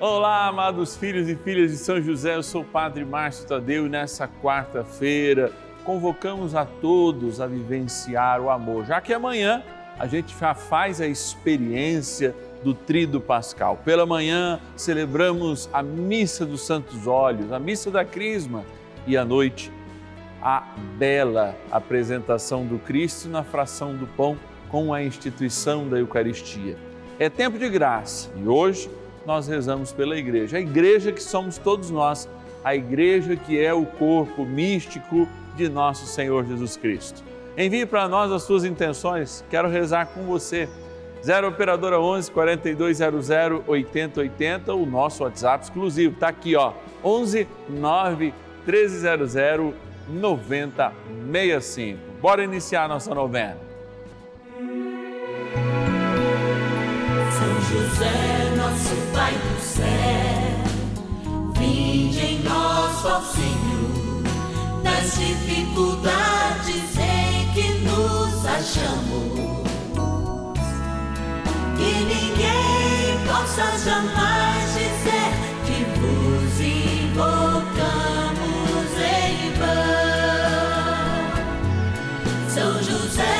Olá, amados filhos e filhas de São José, eu sou o Padre Márcio Tadeu e nessa quarta-feira convocamos a todos a vivenciar o amor, já que amanhã a gente já faz a experiência do Trido Pascal. Pela manhã celebramos a Missa dos Santos Olhos, a Missa da Crisma e à noite a bela apresentação do Cristo na fração do pão com a instituição da Eucaristia. É tempo de graça e hoje nós rezamos pela igreja. A igreja que somos todos nós, a igreja que é o corpo místico de nosso Senhor Jesus Cristo. Envie para nós as suas intenções, quero rezar com você. 0 Operadora 11 4200 8080, o nosso WhatsApp exclusivo. Está aqui, ó, 11 9 1300 9065. Bora iniciar nossa novena. São José, nosso ao Senhor nas dificuldades em que nos achamos. Que ninguém possa jamais dizer que vos invocamos em vão. São José.